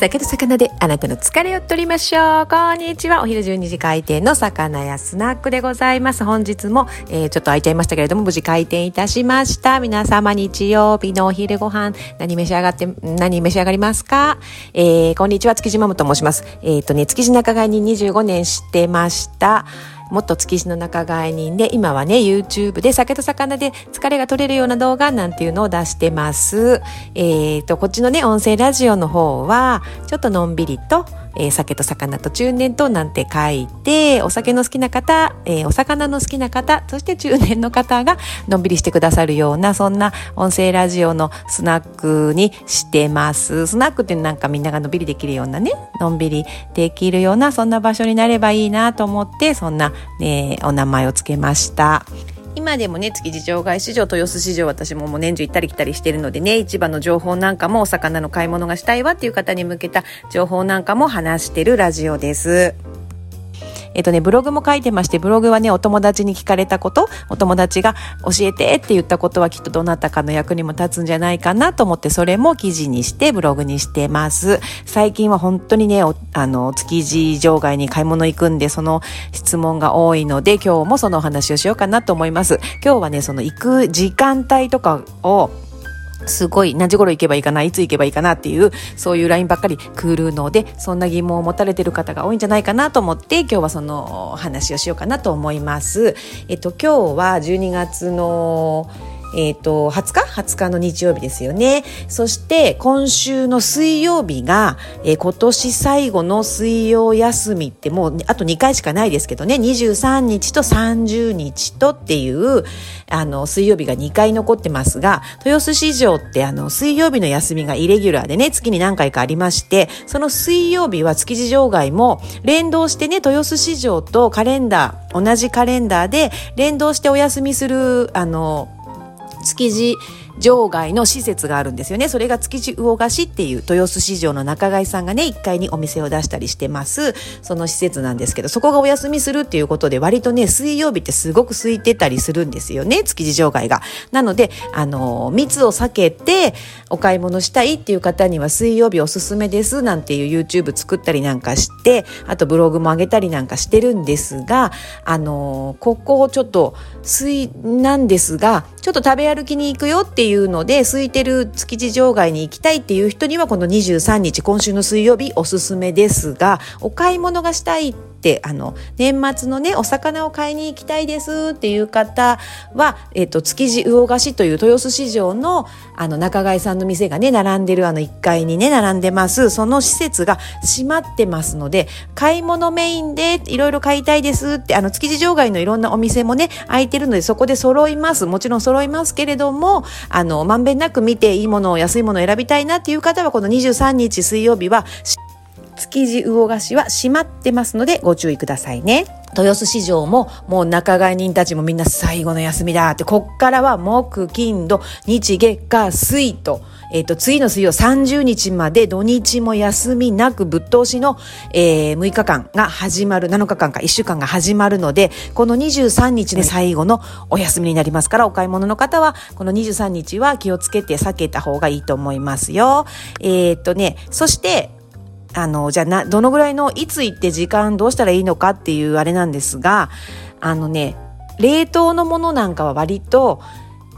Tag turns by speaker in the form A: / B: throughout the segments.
A: 酒と魚であなたの疲れを取りましょう。こんにちは。お昼12時開店の魚屋スナックでございます。本日も、えー、ちょっと空いちゃいましたけれども、無事開店いたしました。皆様日曜日のお昼ご飯、何召し上がって、何召し上がりますか？えー、こんにちは。築地マムと申します。えっ、ー、とね、築地仲買に25年してました。元築地の仲買人で、今はね、YouTube で酒と魚で疲れが取れるような動画なんていうのを出してます。えっ、ー、と、こっちのね、音声ラジオの方は、ちょっとのんびりと、えー、酒と魚と中年となんて書いて、お酒の好きな方、えー、お魚の好きな方、そして中年の方がのんびりしてくださるような、そんな音声ラジオのスナックにしてます。スナックってなんかみんながのんびりできるようなね、のんびりできるような、そんな場所になればいいなと思って、そんな、ね、お名前を付けました。今でもね、築地場外市場、豊洲市場、私ももう年中行ったり来たりしてるのでね、市場の情報なんかもお魚の買い物がしたいわっていう方に向けた情報なんかも話してるラジオです。えっとね、ブログも書いてまして、ブログはね、お友達に聞かれたこと、お友達が教えてって言ったことはきっとどなたかの役にも立つんじゃないかなと思って、それも記事にしてブログにしてます。最近は本当にね、あの、築地場外に買い物行くんで、その質問が多いので、今日もそのお話をしようかなと思います。今日はね、その行く時間帯とかを、すごい何時頃行けばいいかないつ行けばいいかなっていうそういう LINE ばっかり来るのでそんな疑問を持たれてる方が多いんじゃないかなと思って今日はその話をしようかなと思います。えっと今日は12月のえっ、ー、と、20日 ?20 日の日曜日ですよね。そして、今週の水曜日が、えー、今年最後の水曜休みってもう、あと2回しかないですけどね、23日と30日とっていう、あの、水曜日が2回残ってますが、豊洲市場ってあの、水曜日の休みがイレギュラーでね、月に何回かありまして、その水曜日は築地場外も連動してね、豊洲市場とカレンダー、同じカレンダーで連動してお休みする、あの、築地場外の施設があるんですよね。それが築地魚河岸っていう豊洲市場の仲買さんがね、1階にお店を出したりしてます。その施設なんですけど、そこがお休みするっていうことで、割とね、水曜日ってすごく空いてたりするんですよね、築地場外が。なので、あの、密を避けてお買い物したいっていう方には水曜日おすすめですなんていう YouTube 作ったりなんかして、あとブログも上げたりなんかしてるんですが、あの、ここをちょっと水なんですが、ちょっと食べ歩きに行くよっていうので、空いてる築地場外に行きたいっていう人には、この23日、今週の水曜日おすすめですが、お買い物がしたいってあの年末のねお魚を買いに行きたいですっていう方は、えっと、築地魚河岸という豊洲市場のあの仲買さんの店がね並んでるあの1階にね並んでます。その施設が閉まってますので買い物メインでいろいろ買いたいですってあの築地場外のいろんなお店もね空いてるのでそこで揃います。もちろん揃いますけれどもあのまんべんなく見ていいものを安いものを選びたいなっていう方はこの23日水曜日は築地魚河岸は閉まってますのでご注意くださいね。豊洲市場ももう仲買人たちもみんな最後の休みだって、こっからは木、金、土、日、月、火、水と、えっ、ー、と、次の水曜30日まで土日も休みなくぶっ通しの、えー、6日間が始まる、7日間か1週間が始まるので、この23日で最後のお休みになりますから、お買い物の方は、この23日は気をつけて避けた方がいいと思いますよ。えっ、ー、とね、そして、あの、じゃあな、どのぐらいの、いつ行って時間どうしたらいいのかっていうあれなんですが、あのね、冷凍のものなんかは割と、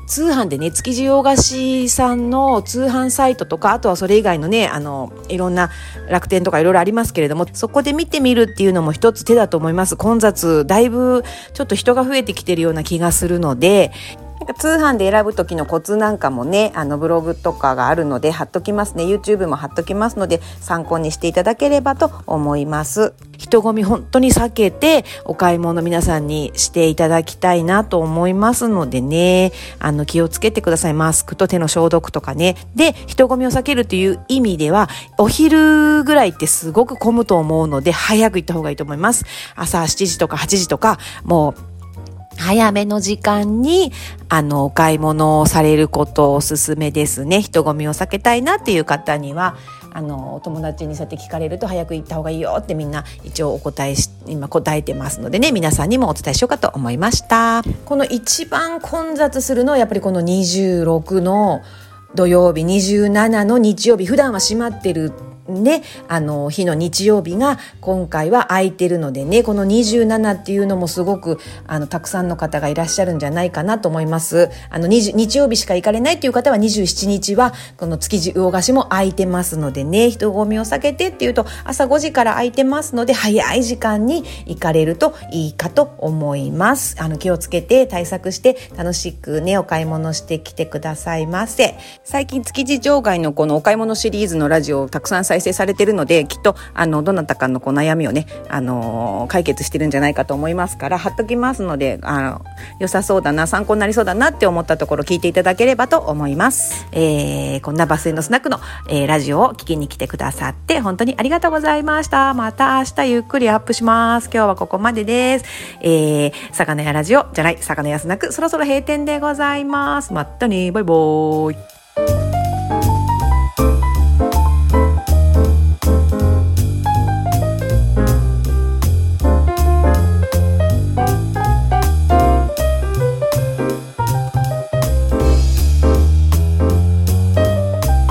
A: 通販でね、築地洋菓子さんの通販サイトとか、あとはそれ以外のね、あの、いろんな楽天とかいろいろありますけれども、そこで見てみるっていうのも一つ手だと思います。混雑、だいぶちょっと人が増えてきてるような気がするので、なんか通販で選ぶ時のコツなんかもねあのブログとかがあるので貼っときますね。YouTube も貼っときますので参考にしていただければと思います。人混み本当に避けてお買い物皆さんにしていただきたいなと思いますのでね。あの気をつけてください。マスクと手の消毒とかね。で人混みを避けるという意味ではお昼ぐらいってすごく混むと思うので早く行った方がいいと思います。朝7時とか8時とかもう早めの時間に、あの、お買い物をされることをおすすめですね。人混みを避けたいなっていう方には、あの、お友達にそうやって聞かれると早く行った方がいいよってみんな一応お答えし、今答えてますのでね、皆さんにもお伝えしようかと思いました。この一番混雑するのはやっぱりこの26の土曜日、27の日曜日、普段は閉まってるね、あの、日の日曜日が今回は空いてるのでね、この27っていうのもすごく、あの、たくさんの方がいらっしゃるんじゃないかなと思います。あの、日曜日しか行かれないっていう方は27日は、この築地魚河岸も空いてますのでね、人混みを避けてっていうと、朝5時から空いてますので、早い時間に行かれるといいかと思います。あの、気をつけて対策して楽しくね、お買い物してきてくださいませ。最近築地場外のこのお買い物シリーズのラジオをたくさん再生されてるので、きっと、あの、どなたかのこう悩みをね、あのー、解決してるんじゃないかと思いますから、貼っときますので、あの、良さそうだな、参考になりそうだなって思ったところ聞いていただければと思います。えー、こんなバスへのスナックの、えー、ラジオを聞きに来てくださって、本当にありがとうございました。また明日ゆっくりアップします。今日はここまでです。えー、魚屋ラジオじゃない、魚屋スナック、そろそろ閉店でございます。またね、バイバーイ。